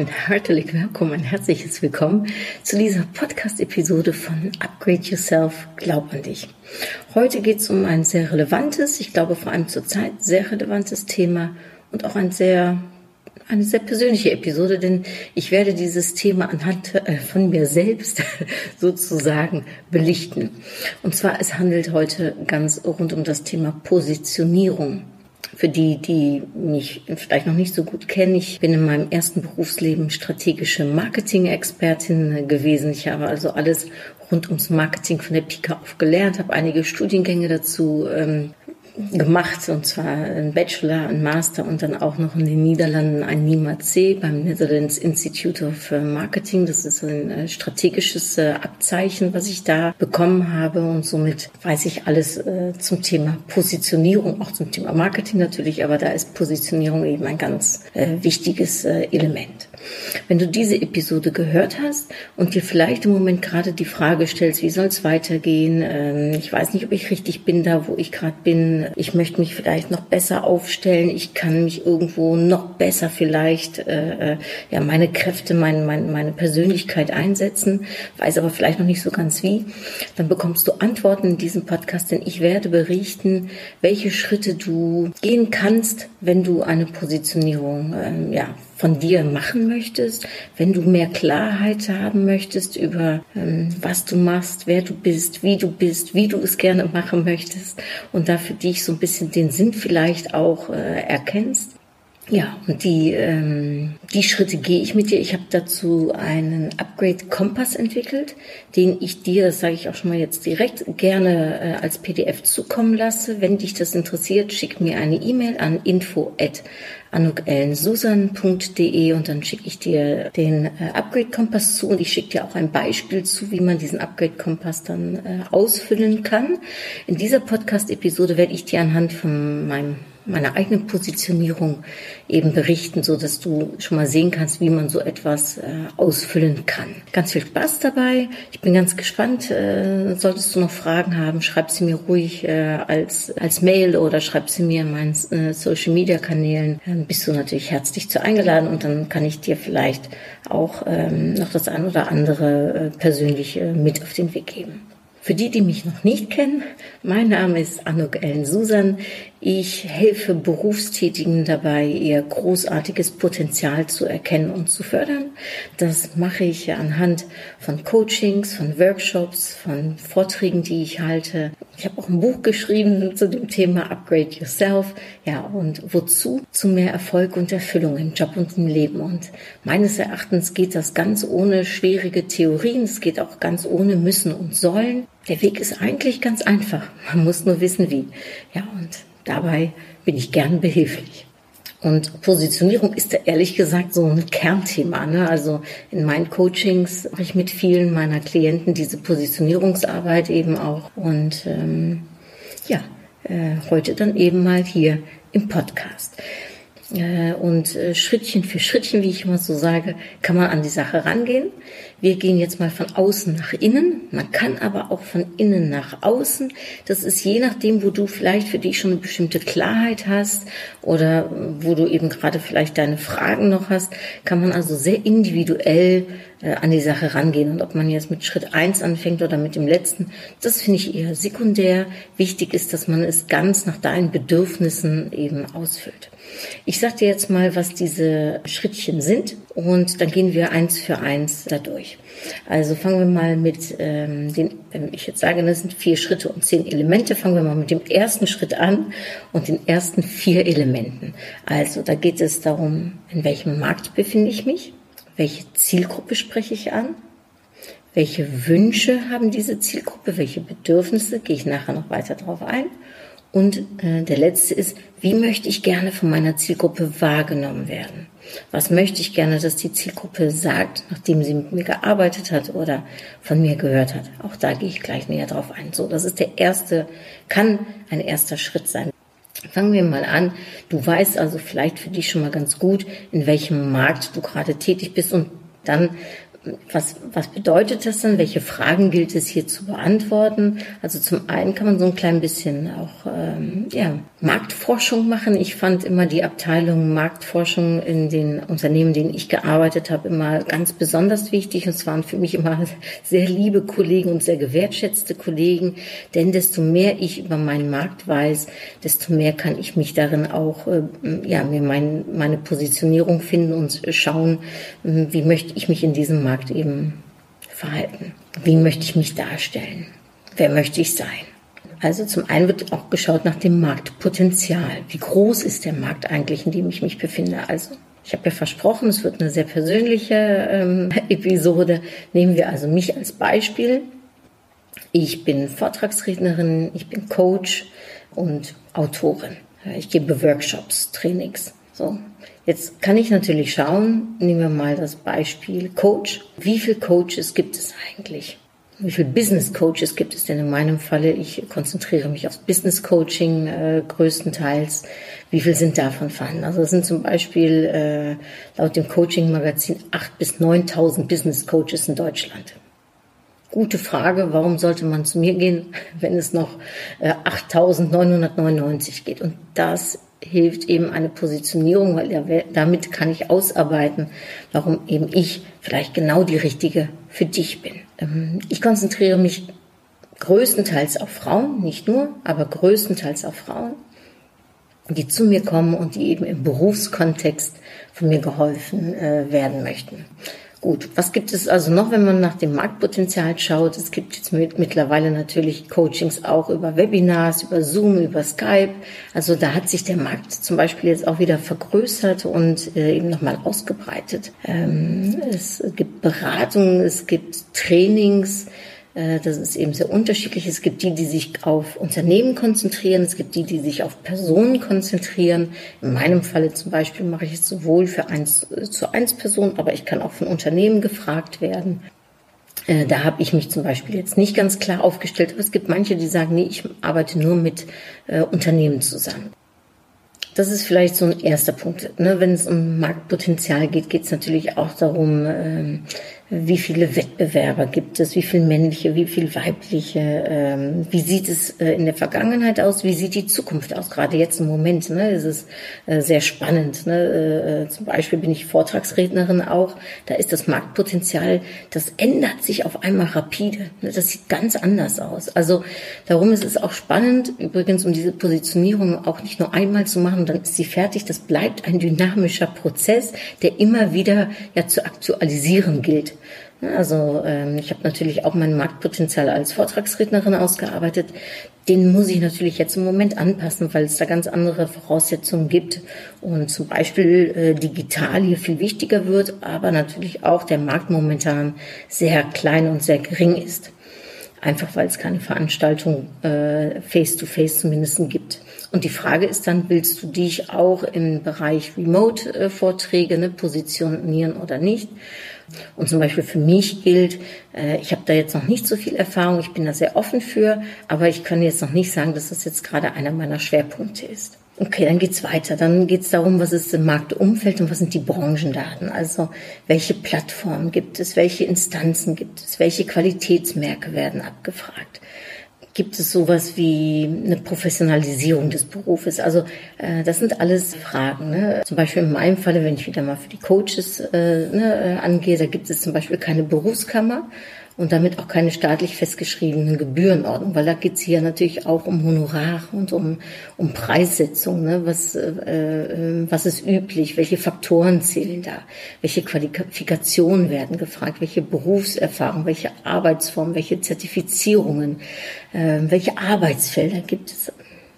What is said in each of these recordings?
Ein herzlich willkommen, ein herzliches Willkommen zu dieser Podcast-Episode von Upgrade Yourself, Glaub an dich. Heute geht es um ein sehr relevantes, ich glaube vor allem zurzeit sehr relevantes Thema und auch ein sehr, eine sehr persönliche Episode, denn ich werde dieses Thema anhand äh, von mir selbst sozusagen belichten. Und zwar, es handelt heute ganz rund um das Thema Positionierung. Für die, die mich vielleicht noch nicht so gut kennen, ich bin in meinem ersten Berufsleben strategische Marketing-Expertin gewesen. Ich habe also alles rund ums Marketing von der Pika auf gelernt, habe einige Studiengänge dazu ähm, gemacht, und zwar ein Bachelor, ein Master und dann auch noch in den Niederlanden ein NIMA-C beim Netherlands Institute of äh, Marketing. Das ist ein äh, strategisches äh, Abzeichen, was ich da bekommen habe und somit weiß ich alles zum Thema Positionierung, auch zum Thema Marketing natürlich, aber da ist Positionierung eben ein ganz wichtiges Element. Wenn du diese Episode gehört hast und dir vielleicht im Moment gerade die Frage stellst, wie soll es weitergehen? Ähm, ich weiß nicht, ob ich richtig bin da, wo ich gerade bin. Ich möchte mich vielleicht noch besser aufstellen. Ich kann mich irgendwo noch besser vielleicht äh, äh, ja meine Kräfte, mein, mein, meine Persönlichkeit einsetzen, weiß aber vielleicht noch nicht so ganz wie. Dann bekommst du Antworten in diesem Podcast, denn ich werde berichten, welche Schritte du gehen kannst, wenn du eine Positionierung ähm, ja von dir machen möchtest, wenn du mehr Klarheit haben möchtest über ähm, was du machst, wer du bist, wie du bist, wie du es gerne machen möchtest und dafür dich so ein bisschen den Sinn vielleicht auch äh, erkennst. Ja, und die, ähm, die Schritte gehe ich mit dir. Ich habe dazu einen Upgrade-Kompass entwickelt, den ich dir, das sage ich auch schon mal jetzt direkt, gerne äh, als PDF zukommen lasse. Wenn dich das interessiert, schick mir eine E-Mail an info@ anukellensusan.de und dann schicke ich dir den äh, Upgrade-Kompass zu und ich schicke dir auch ein Beispiel zu, wie man diesen Upgrade-Kompass dann äh, ausfüllen kann. In dieser Podcast-Episode werde ich dir anhand von meinem meiner eigenen Positionierung eben berichten, so dass du schon mal sehen kannst, wie man so etwas äh, ausfüllen kann. Ganz viel Spaß dabei. Ich bin ganz gespannt. Äh, solltest du noch Fragen haben, schreib sie mir ruhig äh, als als Mail oder schreib sie mir in meinen äh, Social Media Kanälen. Dann bist du natürlich herzlich zu eingeladen und dann kann ich dir vielleicht auch ähm, noch das ein oder andere äh, persönlich äh, mit auf den Weg geben. Für die, die mich noch nicht kennen, mein Name ist Anuk Ellen Susan. Ich helfe Berufstätigen dabei, ihr großartiges Potenzial zu erkennen und zu fördern. Das mache ich anhand von Coachings, von Workshops, von Vorträgen, die ich halte. Ich habe auch ein Buch geschrieben zu dem Thema Upgrade Yourself. Ja, und wozu? Zu mehr Erfolg und Erfüllung im Job und im Leben. Und meines Erachtens geht das ganz ohne schwierige Theorien. Es geht auch ganz ohne müssen und sollen. Der Weg ist eigentlich ganz einfach. Man muss nur wissen, wie. Ja, und Dabei bin ich gern behilflich. Und Positionierung ist da ehrlich gesagt so ein Kernthema. Ne? Also in meinen Coachings mache ich mit vielen meiner Klienten diese Positionierungsarbeit eben auch. Und ähm, ja, äh, heute dann eben mal hier im Podcast. Äh, und äh, Schrittchen für Schrittchen, wie ich immer so sage, kann man an die Sache rangehen. Wir gehen jetzt mal von außen nach innen. Man kann aber auch von innen nach außen. Das ist je nachdem, wo du vielleicht für dich schon eine bestimmte Klarheit hast oder wo du eben gerade vielleicht deine Fragen noch hast, kann man also sehr individuell äh, an die Sache rangehen. Und ob man jetzt mit Schritt eins anfängt oder mit dem letzten, das finde ich eher sekundär. Wichtig ist, dass man es ganz nach deinen Bedürfnissen eben ausfüllt. Ich sage dir jetzt mal, was diese Schrittchen sind und dann gehen wir eins für eins dadurch. Also fangen wir mal mit ähm, den, wenn ich jetzt sage, das sind vier Schritte und zehn Elemente, fangen wir mal mit dem ersten Schritt an und den ersten vier Elementen. Also da geht es darum, in welchem Markt befinde ich mich, welche Zielgruppe spreche ich an, welche Wünsche haben diese Zielgruppe, welche Bedürfnisse, gehe ich nachher noch weiter drauf ein Und äh, der letzte ist, wie möchte ich gerne von meiner Zielgruppe wahrgenommen werden? Was möchte ich gerne, dass die Zielgruppe sagt, nachdem sie mit mir gearbeitet hat oder von mir gehört hat? Auch da gehe ich gleich näher drauf ein. So, das ist der erste, kann ein erster Schritt sein. Fangen wir mal an. Du weißt also vielleicht für dich schon mal ganz gut, in welchem Markt du gerade tätig bist und dann was, was bedeutet das dann? Welche Fragen gilt es hier zu beantworten? Also zum einen kann man so ein klein bisschen auch ähm, ja, Marktforschung machen. Ich fand immer die Abteilung Marktforschung in den Unternehmen, in denen ich gearbeitet habe, immer ganz besonders wichtig. Und es waren für mich immer sehr liebe Kollegen und sehr gewertschätzte Kollegen. Denn desto mehr ich über meinen Markt weiß, desto mehr kann ich mich darin auch, äh, ja, mir mein, meine Positionierung finden und schauen, wie möchte ich mich in diesem Markt Markt eben verhalten. Wie möchte ich mich darstellen? Wer möchte ich sein? Also zum einen wird auch geschaut nach dem Marktpotenzial. Wie groß ist der Markt eigentlich, in dem ich mich befinde? Also ich habe ja versprochen, es wird eine sehr persönliche ähm, Episode. Nehmen wir also mich als Beispiel. Ich bin Vortragsrednerin, ich bin Coach und Autorin. Ich gebe Workshops, Trainings. So. Jetzt kann ich natürlich schauen, nehmen wir mal das Beispiel Coach. Wie viele Coaches gibt es eigentlich? Wie viele Business Coaches gibt es denn in meinem Falle? Ich konzentriere mich aufs Business Coaching äh, größtenteils. Wie viel sind davon vorhanden? Also es sind zum Beispiel äh, laut dem Coaching Magazin 8.000 bis 9.000 Business Coaches in Deutschland. Gute Frage, warum sollte man zu mir gehen, wenn es noch äh, 8.999 geht? Und das hilft eben eine Positionierung, weil damit kann ich ausarbeiten, warum eben ich vielleicht genau die richtige für dich bin. Ähm, ich konzentriere mich größtenteils auf Frauen, nicht nur, aber größtenteils auf Frauen, die zu mir kommen und die eben im Berufskontext von mir geholfen äh, werden möchten. Gut, was gibt es also noch, wenn man nach dem Marktpotenzial schaut? Es gibt jetzt mit, mittlerweile natürlich Coachings auch über Webinars, über Zoom, über Skype. Also da hat sich der Markt zum Beispiel jetzt auch wieder vergrößert und äh, eben nochmal ausgebreitet. Ähm, es gibt Beratungen, es gibt Trainings, das ist eben sehr unterschiedlich. Es gibt die, die sich auf Unternehmen konzentrieren. Es gibt die, die sich auf Personen konzentrieren. In meinem Falle zum Beispiel mache ich es sowohl für eins äh, zu eins Personen, aber ich kann auch von Unternehmen gefragt werden. Äh, da habe ich mich zum Beispiel jetzt nicht ganz klar aufgestellt, aber es gibt manche, die sagen, nee, ich arbeite nur mit äh, Unternehmen zusammen. Das ist vielleicht so ein erster Punkt. Ne? Wenn es um Marktpotenzial geht, geht es natürlich auch darum, ähm, wie viele Wettbewerber gibt es, wie viel männliche, wie viel weibliche, ähm, wie sieht es äh, in der Vergangenheit aus, wie sieht die Zukunft aus, gerade jetzt im Moment, ne, ist es äh, sehr spannend. Ne? Äh, äh, zum Beispiel bin ich Vortragsrednerin auch, da ist das Marktpotenzial, das ändert sich auf einmal rapide, ne? das sieht ganz anders aus. Also darum ist es auch spannend, übrigens um diese Positionierung auch nicht nur einmal zu machen, dann ist sie fertig, das bleibt ein dynamischer Prozess, der immer wieder ja zu aktualisieren gilt. Also ähm, ich habe natürlich auch mein Marktpotenzial als Vortragsrednerin ausgearbeitet. Den muss ich natürlich jetzt im Moment anpassen, weil es da ganz andere Voraussetzungen gibt und zum Beispiel äh, digital hier viel wichtiger wird, aber natürlich auch der Markt momentan sehr klein und sehr gering ist. Einfach weil es keine Veranstaltung äh, face-to-face -face zumindest gibt. Und die Frage ist dann, willst du dich auch im Bereich Remote-Vorträge ne, positionieren oder nicht? Und zum Beispiel für mich gilt, äh, ich habe da jetzt noch nicht so viel Erfahrung, ich bin da sehr offen für, aber ich kann jetzt noch nicht sagen, dass das jetzt gerade einer meiner Schwerpunkte ist. Okay, dann geht's weiter. Dann geht's darum, was ist im Marktumfeld und was sind die Branchendaten. Also welche Plattformen gibt es, welche Instanzen gibt es, welche Qualitätsmerke werden abgefragt gibt es sowas wie eine Professionalisierung des Berufes? Also äh, das sind alles Fragen. Ne? Zum Beispiel in meinem Falle, wenn ich wieder mal für die Coaches äh, ne, äh, angehe, da gibt es zum Beispiel keine Berufskammer und damit auch keine staatlich festgeschriebenen Gebührenordnung, weil da geht es hier natürlich auch um Honorar und um, um Preissetzung. Ne? Was, äh, äh, was ist üblich? Welche Faktoren zählen da? Welche Qualifikationen werden gefragt? Welche Berufserfahrung? Welche Arbeitsform? Welche Zertifizierungen? Äh, welche Arbeitsfelder gibt es?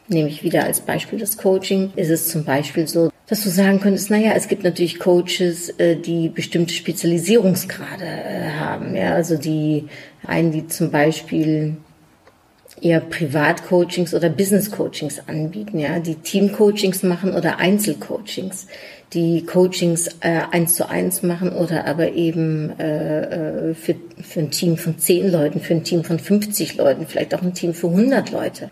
Nehme ich wieder als Beispiel das Coaching. Ist es zum Beispiel so, dass du sagen könntest, naja, es gibt natürlich Coaches, äh, die bestimmte Spezialisierungsgrade äh, haben. Ja, also die einen, die zum Beispiel eher Privatcoachings oder Business-Coachings anbieten, ja, die Team-Coachings machen oder Einzelcoachings, die Coachings äh, eins zu eins machen oder aber eben äh, für, für ein Team von zehn Leuten, für ein Team von 50 Leuten, vielleicht auch ein Team für 100 Leute.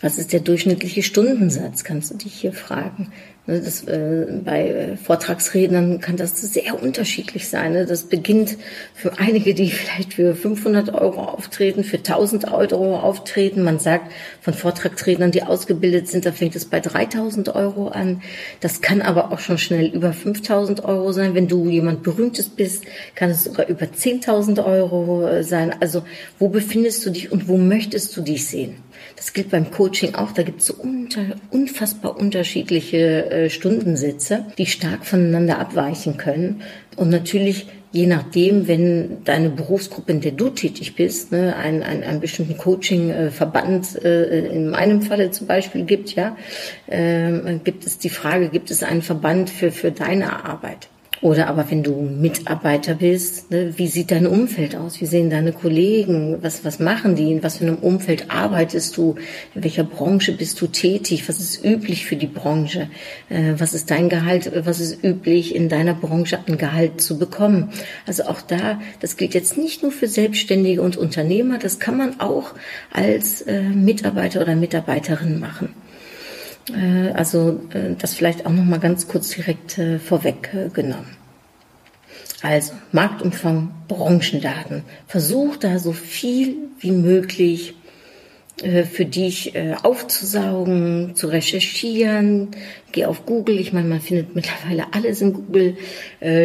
Was ist der durchschnittliche Stundensatz, kannst du dich hier fragen. Ne, das, äh, bei äh, Vortragsrednern kann das sehr unterschiedlich sein. Ne? Das beginnt für einige, die vielleicht für 500 Euro auftreten, für 1000 Euro auftreten. Man sagt von Vortragsrednern, die ausgebildet sind, da fängt es bei 3000 Euro an. Das kann aber auch schon schnell über 5000 Euro sein. Wenn du jemand Berühmtes bist, kann es sogar über 10.000 Euro äh, sein. Also wo befindest du dich und wo möchtest du dich sehen? Das gilt beim Coaching auch. Da gibt es so unter, unfassbar unterschiedliche äh, Stundensätze, die stark voneinander abweichen können. Und natürlich je nachdem, wenn deine Berufsgruppe, in der du tätig bist, ne, einen, einen, einen bestimmten Coaching-Verband äh, in meinem Falle zum Beispiel gibt, ja, äh, gibt es die Frage, gibt es einen Verband für, für deine Arbeit? Oder aber wenn du Mitarbeiter bist, ne, wie sieht dein Umfeld aus? Wie sehen deine Kollegen? Was, was machen die? In was für einem Umfeld arbeitest du? In welcher Branche bist du tätig? Was ist üblich für die Branche? Äh, was ist dein Gehalt? Was ist üblich in deiner Branche an Gehalt zu bekommen? Also auch da, das gilt jetzt nicht nur für Selbstständige und Unternehmer, das kann man auch als äh, Mitarbeiter oder Mitarbeiterin machen. Äh, also äh, das vielleicht auch noch mal ganz kurz direkt äh, vorweggenommen. Also Marktumfang, Branchendaten. Versuch da so viel wie möglich für dich aufzusaugen, zu recherchieren. Geh auf Google. Ich meine, man findet mittlerweile alles in Google.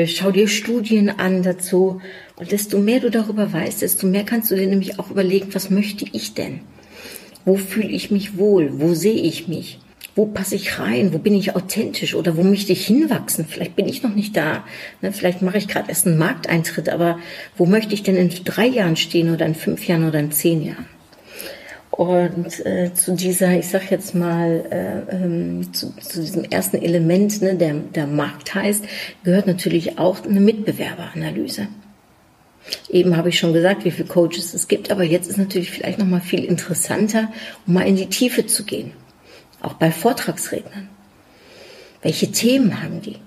Schau dir Studien an dazu. Und desto mehr du darüber weißt, desto mehr kannst du dir nämlich auch überlegen, was möchte ich denn? Wo fühle ich mich wohl? Wo sehe ich mich? Wo passe ich rein, wo bin ich authentisch oder wo möchte ich hinwachsen? Vielleicht bin ich noch nicht da. Ne? Vielleicht mache ich gerade erst einen Markteintritt, aber wo möchte ich denn in drei Jahren stehen oder in fünf Jahren oder in zehn Jahren? Und äh, zu dieser, ich sag jetzt mal, äh, ähm, zu, zu diesem ersten Element, ne, der, der Markt heißt, gehört natürlich auch eine Mitbewerberanalyse. Eben habe ich schon gesagt, wie viele Coaches es gibt, aber jetzt ist natürlich vielleicht noch mal viel interessanter, um mal in die Tiefe zu gehen auch bei Vortragsrednern. Welche Themen haben die?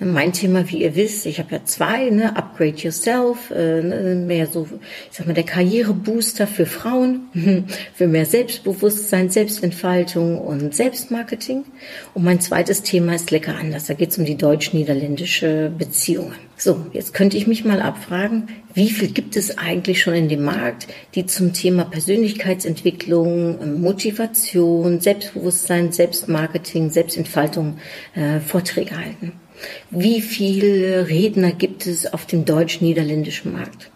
Mein Thema, wie ihr wisst, ich habe ja zwei, ne, Upgrade Yourself, äh, ne, mehr so, ich sag mal, der Karrierebooster für Frauen, für mehr Selbstbewusstsein, Selbstentfaltung und Selbstmarketing. Und mein zweites Thema ist lecker anders. Da geht es um die deutsch-niederländische Beziehungen. So, jetzt könnte ich mich mal abfragen, wie viel gibt es eigentlich schon in dem Markt, die zum Thema Persönlichkeitsentwicklung, Motivation, Selbstbewusstsein, Selbstmarketing, Selbstentfaltung äh, Vorträge halten? Wie viele Redner gibt es auf dem deutsch-niederländischen Markt?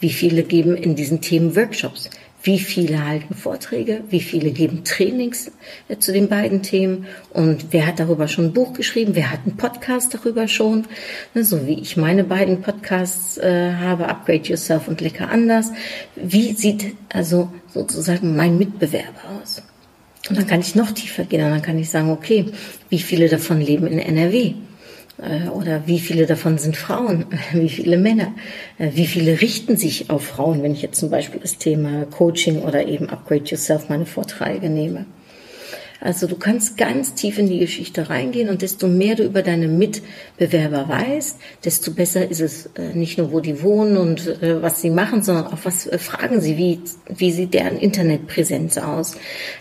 Wie viele geben in diesen Themen Workshops? Wie viele halten Vorträge? Wie viele geben Trainings äh, zu den beiden Themen? Und wer hat darüber schon ein Buch geschrieben? Wer hat einen Podcast darüber schon? Ne, so wie ich meine beiden Podcasts äh, habe, Upgrade Yourself und Lecker anders. Wie sieht also sozusagen mein Mitbewerber aus? Und dann kann ich noch tiefer gehen und dann kann ich sagen, okay, wie viele davon leben in NRW? Äh, oder wie viele davon sind Frauen? Wie viele Männer? Äh, wie viele richten sich auf Frauen, wenn ich jetzt zum Beispiel das Thema Coaching oder eben Upgrade Yourself meine Vorträge nehme? Also du kannst ganz tief in die Geschichte reingehen und desto mehr du über deine Mitbewerber weißt, desto besser ist es äh, nicht nur, wo die wohnen und äh, was sie machen, sondern auch was äh, fragen sie, wie, wie sieht deren Internetpräsenz aus,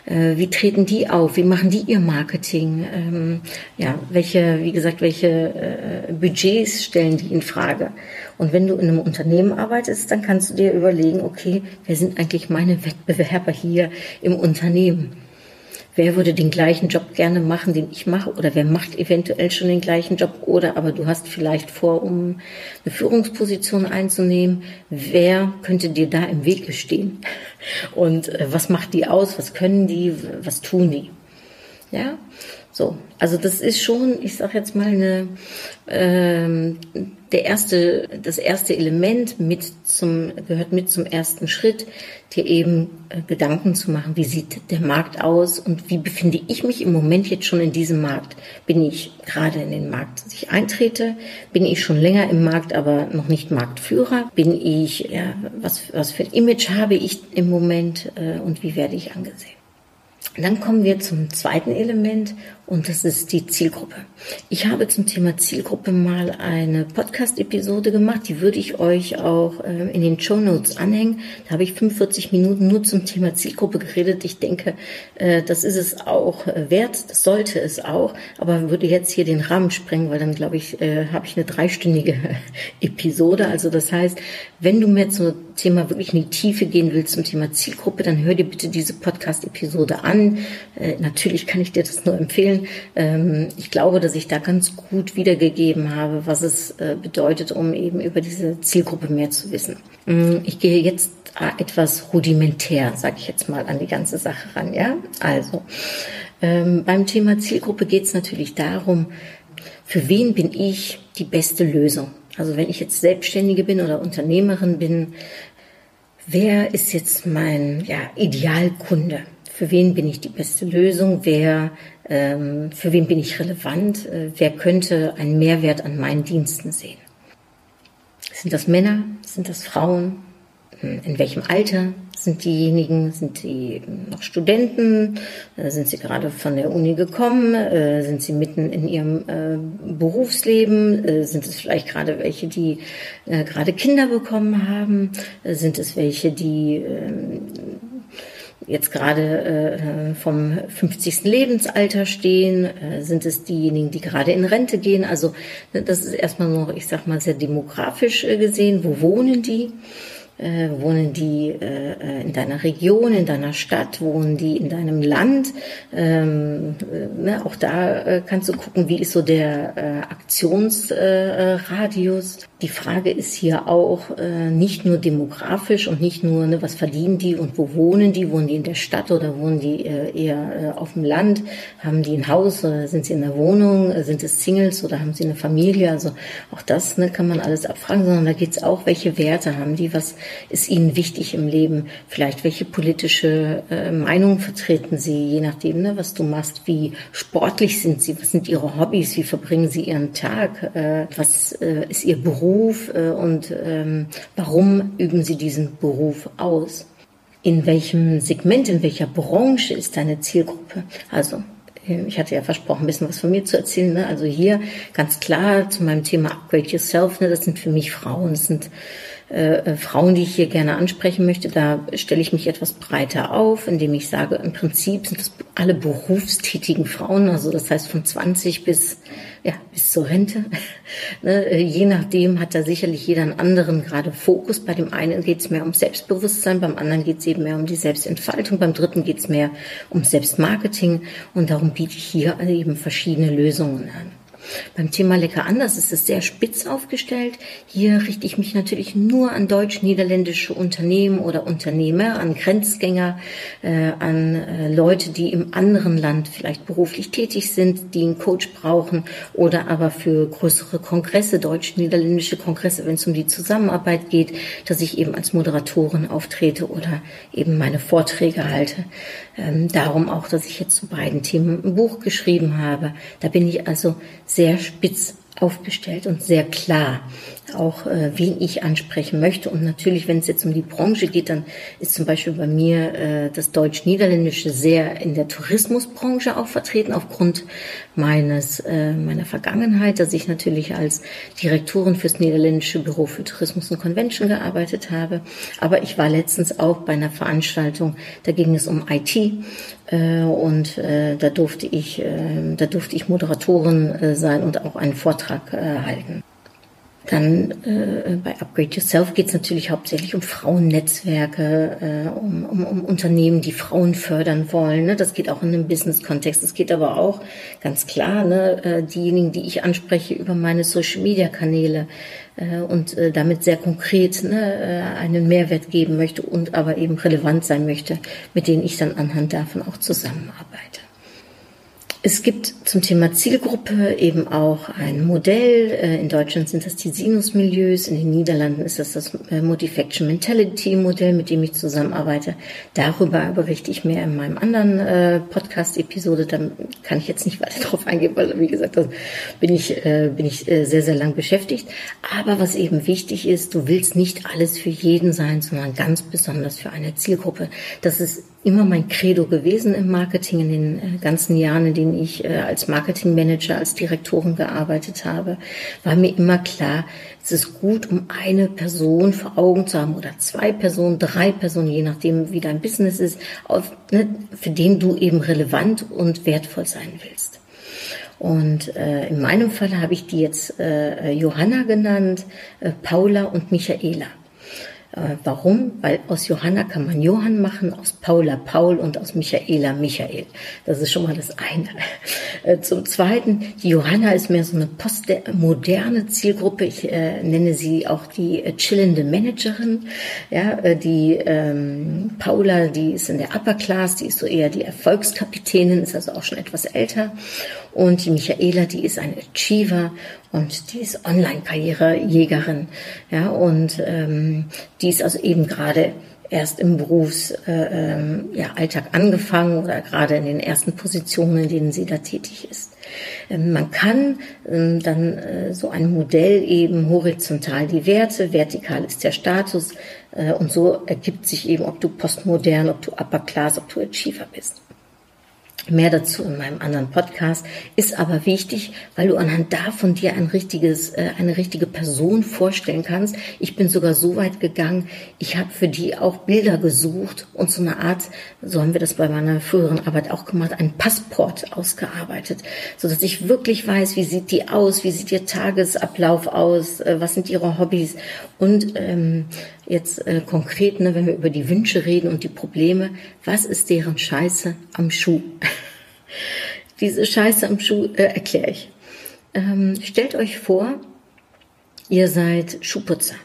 wie treten die auf, wie machen die ihr Marketing, ähm, ja, welche, wie gesagt, welche Budgets stellen die in Frage. Und wenn du in einem Unternehmen arbeitest, dann kannst du dir überlegen, okay, wer sind eigentlich meine Wettbewerber hier im Unternehmen? Wer würde den gleichen Job gerne machen, den ich mache, oder wer macht eventuell schon den gleichen Job, oder aber du hast vielleicht vor, um eine Führungsposition einzunehmen, wer könnte dir da im Wege stehen? Und äh, was macht die aus? Was können die? Was tun die? Ja, So, also das ist schon, ich sage jetzt mal eine, ähm, der erste, das erste Element mit zum gehört mit zum ersten Schritt, dir eben äh, Gedanken zu machen, wie sieht der Markt aus und wie befinde ich mich im Moment jetzt schon in diesem Markt? Bin ich gerade in den Markt, dass ich eintrete? Bin ich schon länger im Markt, aber noch nicht Marktführer? Bin ich, ja, was was für ein Image habe ich im Moment äh, und wie werde ich angesehen? Dann kommen wir zum zweiten Element und das ist die Zielgruppe. Ich habe zum Thema Zielgruppe mal eine Podcast-Episode gemacht, die würde ich euch auch äh, in den Show Notes anhängen. Da habe ich 45 Minuten nur zum Thema Zielgruppe geredet. Ich denke, äh, das ist es auch äh, wert, das sollte es auch, aber würde jetzt hier den Rahmen sprengen, weil dann glaube ich, habe ich eine dreistündige Episode. Also das heißt, wenn du mehr zum Thema wirklich in die Tiefe gehen willst, zum Thema Zielgruppe, dann hör dir bitte diese Podcast-Episode an. Natürlich kann ich dir das nur empfehlen ähm, ich glaube, dass ich da ganz gut wiedergegeben habe, was es äh, bedeutet, um eben über diese Zielgruppe mehr zu wissen. Mm, ich gehe jetzt äh, etwas rudimentär, sage ich jetzt mal, an die ganze Sache ran. Ja, also ähm, beim Thema Zielgruppe geht es natürlich darum, für wen bin ich die beste Lösung? Also wenn ich jetzt Selbstständige bin oder Unternehmerin bin, wer ist jetzt mein ja, Idealkunde? Für wen bin ich die beste Lösung? Wer für wen bin ich relevant, äh, wer könnte einen Mehrwert an meinen Diensten sehen. Sind das Männer, sind das Frauen, hm, in welchem Alter? Sind diejenigen, sind sie noch Studenten, äh, sind sie gerade von der Uni gekommen, äh, sind sie mitten in ihrem Berufsleben, sind es vielleicht gerade welche, die gerade Kinder bekommen haben, sind es welche, die ähm, jetzt gerade äh, vom 50. Lebensalter stehen? Äh, sind es diejenigen, die gerade in Rente gehen? Also das ist erstmal noch, ich sag mal, sehr demografisch äh, gesehen. Wo wohnen die? Äh, wohnen die äh, in deiner Region, in deiner Stadt, wohnen die in deinem Land? Ähm, äh, ne, auch da äh, kannst du gucken, wie ist so der äh, Aktionsradius. Die Frage ist hier auch äh, nicht nur demografisch und nicht nur, ne, was verdienen die und wo wohnen die? Wohnen die in der Stadt oder wohnen die äh, eher äh, auf dem Land? Haben die ein Haus oder sind sie in der Wohnung? Äh, sind es Singles oder haben sie eine Familie? Also auch das ne, kann man alles abfragen, sondern da geht es auch, welche Werte haben die, was ist ihnen wichtig im Leben? Vielleicht welche politische äh, Meinung vertreten sie, je nachdem, ne, was du machst? Wie sportlich sind sie? Was sind ihre Hobbys? Wie verbringen sie ihren Tag? Äh, was äh, ist ihr Beruf? Beruf äh, und ähm, warum üben Sie diesen Beruf aus? In welchem Segment, in welcher Branche ist deine Zielgruppe? Also äh, ich hatte ja versprochen, ein bisschen was von mir zu erzählen. Ne? Also hier ganz klar zu meinem Thema Upgrade Yourself. Ne? Das sind für mich Frauen. Das sind äh, Frauen, die ich hier gerne ansprechen möchte. Da stelle ich mich etwas breiter auf, indem ich sage, im Prinzip sind das alle berufstätigen Frauen. Also das heißt von 20 bis ja, bis zur Rente. ne, je nachdem hat da sicherlich jeder einen anderen gerade Fokus. Bei dem einen geht es mehr um Selbstbewusstsein, beim anderen geht es eben mehr um die Selbstentfaltung, beim dritten geht es mehr um Selbstmarketing und darum biete ich hier eben verschiedene Lösungen an. Beim Thema Lecker anders ist es sehr spitz aufgestellt. Hier richte ich mich natürlich nur an deutsch-niederländische Unternehmen oder Unternehmer, an Grenzgänger, äh, an äh, Leute, die im anderen Land vielleicht beruflich tätig sind, die einen Coach brauchen oder aber für größere Kongresse, deutsch-niederländische Kongresse, wenn es um die Zusammenarbeit geht, dass ich eben als Moderatorin auftrete oder eben meine Vorträge halte. Ähm, darum auch, dass ich jetzt zu beiden Themen ein Buch geschrieben habe. Da bin ich also sehr spitz aufgestellt und sehr klar, auch äh, wen ich ansprechen möchte. Und natürlich, wenn es jetzt um die Branche geht, dann ist zum Beispiel bei mir äh, das Deutsch-Niederländische sehr in der Tourismusbranche auch vertreten, aufgrund meines äh, meiner Vergangenheit, dass ich natürlich als Direktorin fürs Niederländische Büro für Tourismus und Convention gearbeitet habe. Aber ich war letztens auch bei einer Veranstaltung, da ging es um IT und äh, da durfte ich, äh, da durfte ich Moderatorin äh, sein und auch einen Vortrag äh, halten. Dann äh, bei Upgrade Yourself geht es natürlich hauptsächlich um Frauennetzwerke, äh, um, um, um Unternehmen, die Frauen fördern wollen. Ne? Das geht auch in einem Business-Kontext. Es geht aber auch ganz klar, ne, äh, diejenigen, die ich anspreche über meine Social-Media-Kanäle äh, und äh, damit sehr konkret ne, äh, einen Mehrwert geben möchte und aber eben relevant sein möchte, mit denen ich dann anhand davon auch zusammenarbeite. Es gibt zum Thema Zielgruppe eben auch ein Modell. Äh, in Deutschland sind das die Sinus-Milieus, in den Niederlanden ist das das äh, Modifaction Mentality Modell, mit dem ich zusammenarbeite. Darüber berichte ich mehr in meinem anderen äh, Podcast-Episode. Da kann ich jetzt nicht weiter drauf eingehen, weil, wie gesagt, bin ich, bin ich sehr, sehr lang beschäftigt. Aber was eben wichtig ist, du willst nicht alles für jeden sein, sondern ganz besonders für eine Zielgruppe. Das ist immer mein Credo gewesen im Marketing in den äh, ganzen Jahren, in denen ich äh, als Marketingmanager, als Direktorin gearbeitet habe, war mir immer klar, es ist gut, um eine Person vor Augen zu haben oder zwei Personen, drei Personen, je nachdem, wie dein Business ist, auf, ne, für den du eben relevant und wertvoll sein willst. Und äh, in meinem Fall habe ich die jetzt äh, Johanna genannt, äh, Paula und Michaela. Äh, warum? Weil aus Johanna kann man Johann machen, aus Paula Paul und aus Michaela Michael. Das ist schon mal das eine. Äh, zum Zweiten, die Johanna ist mehr so eine postmoderne Zielgruppe. Ich äh, nenne sie auch die äh, chillende Managerin. Ja, äh, die ähm, Paula, die ist in der Upper Class, die ist so eher die Erfolgskapitänin, ist also auch schon etwas älter. Und die Michaela, die ist ein Achiever und die ist Online-Karrierejägerin. Ja, und ähm, die ist also eben gerade erst im Berufsalltag äh, ähm, ja, Alltag angefangen oder gerade in den ersten Positionen, in denen sie da tätig ist. Ähm, man kann ähm, dann äh, so ein Modell eben horizontal die Werte, vertikal ist der Status äh, und so ergibt sich eben, ob du postmodern, ob du Upper Class, ob du Achiever bist. Mehr dazu in meinem anderen Podcast ist aber wichtig, weil du anhand davon dir ein richtiges, äh, eine richtige Person vorstellen kannst. Ich bin sogar so weit gegangen, ich habe für die auch Bilder gesucht und so eine Art, so haben wir das bei meiner früheren Arbeit auch gemacht, ein Passport ausgearbeitet, so dass ich wirklich weiß, wie sieht die aus, wie sieht ihr Tagesablauf aus, äh, was sind ihre Hobbys und ähm, jetzt äh, konkret, ne, wenn wir über die Wünsche reden und die Probleme, was ist deren Scheiße am Schuh? Diese Scheiße am Schuh äh, erkläre ich. Ähm, stellt euch vor, ihr seid Schuhputzer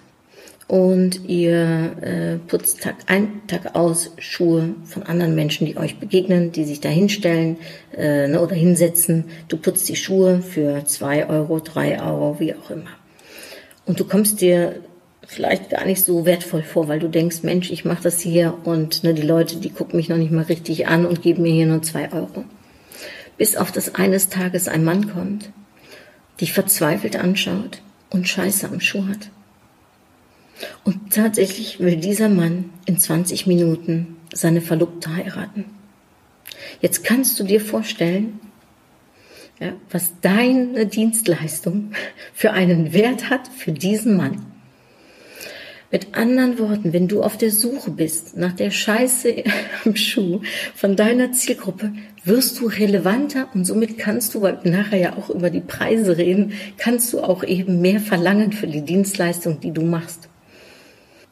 und ihr äh, putzt Tag ein, Tag aus Schuhe von anderen Menschen, die euch begegnen, die sich da hinstellen äh, ne, oder hinsetzen. Du putzt die Schuhe für zwei Euro, drei Euro, wie auch immer. Und du kommst dir vielleicht gar nicht so wertvoll vor, weil du denkst, Mensch, ich mache das hier und ne, die Leute, die gucken mich noch nicht mal richtig an und geben mir hier nur zwei Euro. Bis auf das eines Tages ein Mann kommt, dich verzweifelt anschaut und Scheiße am Schuh hat. Und tatsächlich will dieser Mann in 20 Minuten seine Verlobte heiraten. Jetzt kannst du dir vorstellen, ja, was deine Dienstleistung für einen Wert hat für diesen Mann. Mit anderen Worten, wenn du auf der Suche bist nach der Scheiße am Schuh von deiner Zielgruppe, wirst du relevanter und somit kannst du, weil wir nachher ja auch über die Preise reden, kannst du auch eben mehr verlangen für die Dienstleistung, die du machst.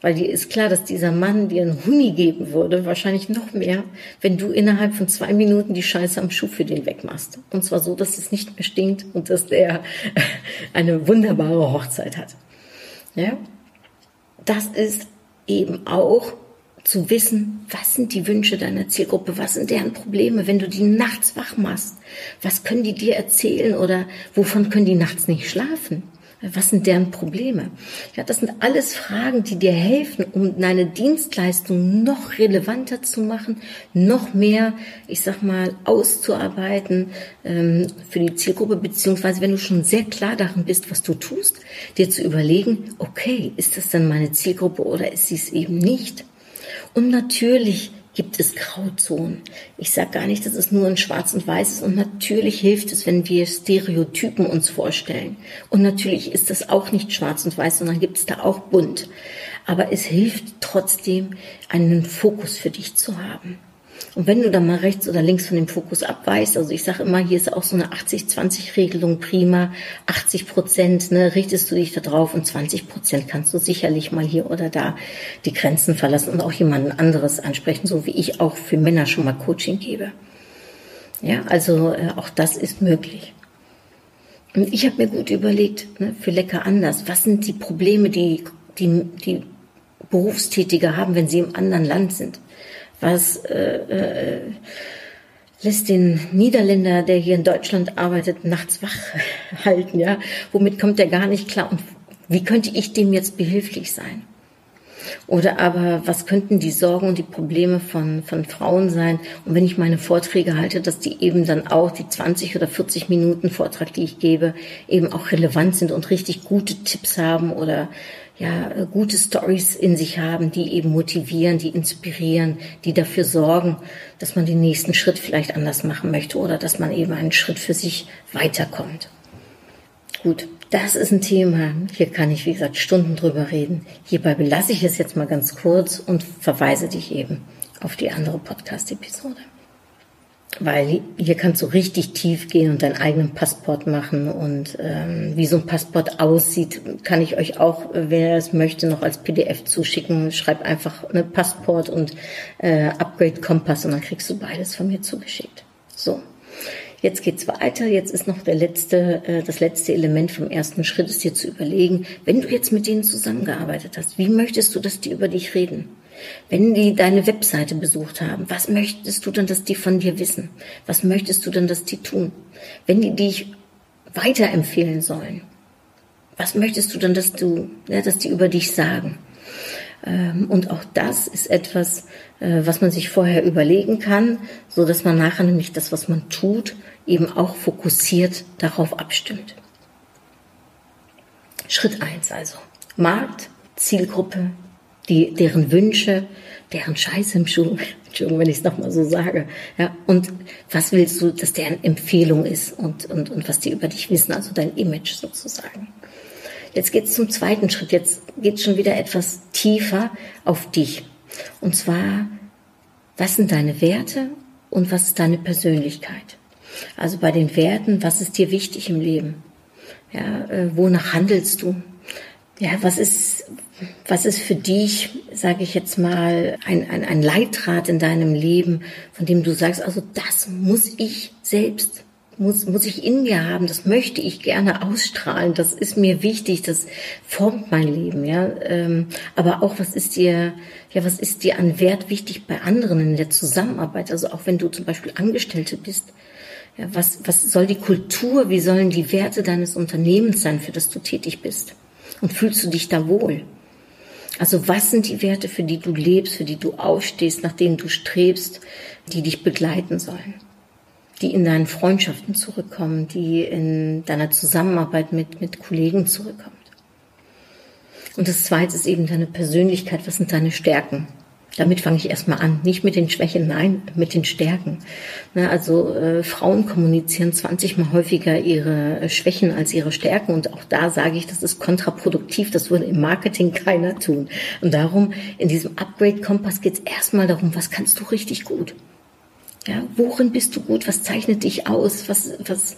Weil dir ist klar, dass dieser Mann dir einen Huni geben würde, wahrscheinlich noch mehr, wenn du innerhalb von zwei Minuten die Scheiße am Schuh für den wegmachst. Und zwar so, dass es nicht mehr stinkt und dass der eine wunderbare Hochzeit hat. Ja? Das ist eben auch zu wissen, was sind die Wünsche deiner Zielgruppe, was sind deren Probleme, wenn du die nachts wach machst, was können die dir erzählen oder wovon können die nachts nicht schlafen? Was sind deren Probleme? Ja, das sind alles Fragen, die dir helfen, um deine Dienstleistung noch relevanter zu machen, noch mehr, ich sag mal, auszuarbeiten ähm, für die Zielgruppe, beziehungsweise wenn du schon sehr klar darin bist, was du tust, dir zu überlegen, okay, ist das dann meine Zielgruppe oder ist sie es eben nicht? Und natürlich gibt es Grauzonen. Ich sage gar nicht, dass es nur in Schwarz und Weiß ist. Und natürlich hilft es, wenn wir Stereotypen uns vorstellen. Und natürlich ist das auch nicht Schwarz und Weiß, sondern gibt es da auch bunt. Aber es hilft trotzdem, einen Fokus für dich zu haben. Und wenn du dann mal rechts oder links von dem Fokus abweichst, also ich sage immer, hier ist auch so eine 80-20-Regelung prima. 80 Prozent ne, richtest du dich da drauf und 20 Prozent kannst du sicherlich mal hier oder da die Grenzen verlassen und auch jemanden anderes ansprechen, so wie ich auch für Männer schon mal Coaching gebe. Ja, also äh, auch das ist möglich. Und ich habe mir gut überlegt, ne, für Lecker anders, was sind die Probleme, die, die, die Berufstätige haben, wenn sie im anderen Land sind? Was, äh, äh, lässt den Niederländer, der hier in Deutschland arbeitet, nachts wach halten, ja. Womit kommt er gar nicht klar? Und wie könnte ich dem jetzt behilflich sein? Oder aber, was könnten die Sorgen und die Probleme von, von Frauen sein? Und wenn ich meine Vorträge halte, dass die eben dann auch die 20 oder 40 Minuten Vortrag, die ich gebe, eben auch relevant sind und richtig gute Tipps haben oder ja, gute Stories in sich haben, die eben motivieren, die inspirieren, die dafür sorgen, dass man den nächsten Schritt vielleicht anders machen möchte oder dass man eben einen Schritt für sich weiterkommt. Gut, das ist ein Thema. Hier kann ich, wie gesagt, Stunden drüber reden. Hierbei belasse ich es jetzt mal ganz kurz und verweise dich eben auf die andere Podcast-Episode. Weil hier kannst du richtig tief gehen und deinen eigenen Passport machen. Und ähm, wie so ein Passport aussieht, kann ich euch auch, wer es möchte, noch als PDF zuschicken. Schreib einfach eine Passport und äh, Upgrade Kompass und dann kriegst du beides von mir zugeschickt. So. Jetzt geht's weiter. Jetzt ist noch der letzte, äh, das letzte Element vom ersten Schritt, ist dir zu überlegen, wenn du jetzt mit denen zusammengearbeitet hast, wie möchtest du, dass die über dich reden? Wenn die deine Webseite besucht haben, was möchtest du denn, dass die von dir wissen? Was möchtest du denn, dass die tun? Wenn die dich weiterempfehlen sollen, was möchtest du denn, dass du, ja, dass die über dich sagen? Ähm, und auch das ist etwas, äh, was man sich vorher überlegen kann, so dass man nachher nämlich das, was man tut, eben auch fokussiert darauf abstimmt. Schritt eins also. Markt, Zielgruppe, die, deren Wünsche, deren Scheiße im Schuh, Entschuldigung, wenn ich es nochmal so sage. Ja, und was willst du, dass deren Empfehlung ist und, und, und was die über dich wissen, also dein Image sozusagen. Jetzt geht es zum zweiten Schritt. Jetzt geht es schon wieder etwas tiefer auf dich. Und zwar, was sind deine Werte und was ist deine Persönlichkeit? Also bei den Werten, was ist dir wichtig im Leben? Ja, äh, wonach handelst du? Ja, was ist, was ist für dich, sage ich jetzt mal, ein, ein, ein Leitrat in deinem Leben, von dem du sagst, also das muss ich selbst muss, muss ich in mir haben, das möchte ich gerne ausstrahlen, das ist mir wichtig, das formt mein Leben, ja. Ähm, aber auch, was ist dir, ja, was ist dir an Wert wichtig bei anderen in der Zusammenarbeit? Also auch wenn du zum Beispiel Angestellte bist, ja, was, was soll die Kultur, wie sollen die Werte deines Unternehmens sein, für das du tätig bist? Und fühlst du dich da wohl? Also was sind die Werte, für die du lebst, für die du aufstehst, nach denen du strebst, die dich begleiten sollen? die in deinen Freundschaften zurückkommen, die in deiner Zusammenarbeit mit, mit Kollegen zurückkommt. Und das zweite ist eben deine Persönlichkeit. Was sind deine Stärken? Damit fange ich erstmal an. Nicht mit den Schwächen, nein, mit den Stärken. Ne, also äh, Frauen kommunizieren 20 mal häufiger ihre äh, Schwächen als ihre Stärken. Und auch da sage ich, das ist kontraproduktiv. Das würde im Marketing keiner tun. Und darum, in diesem Upgrade-Kompass geht es erstmal darum, was kannst du richtig gut? Ja, worin bist du gut? Was zeichnet dich aus? Was, was,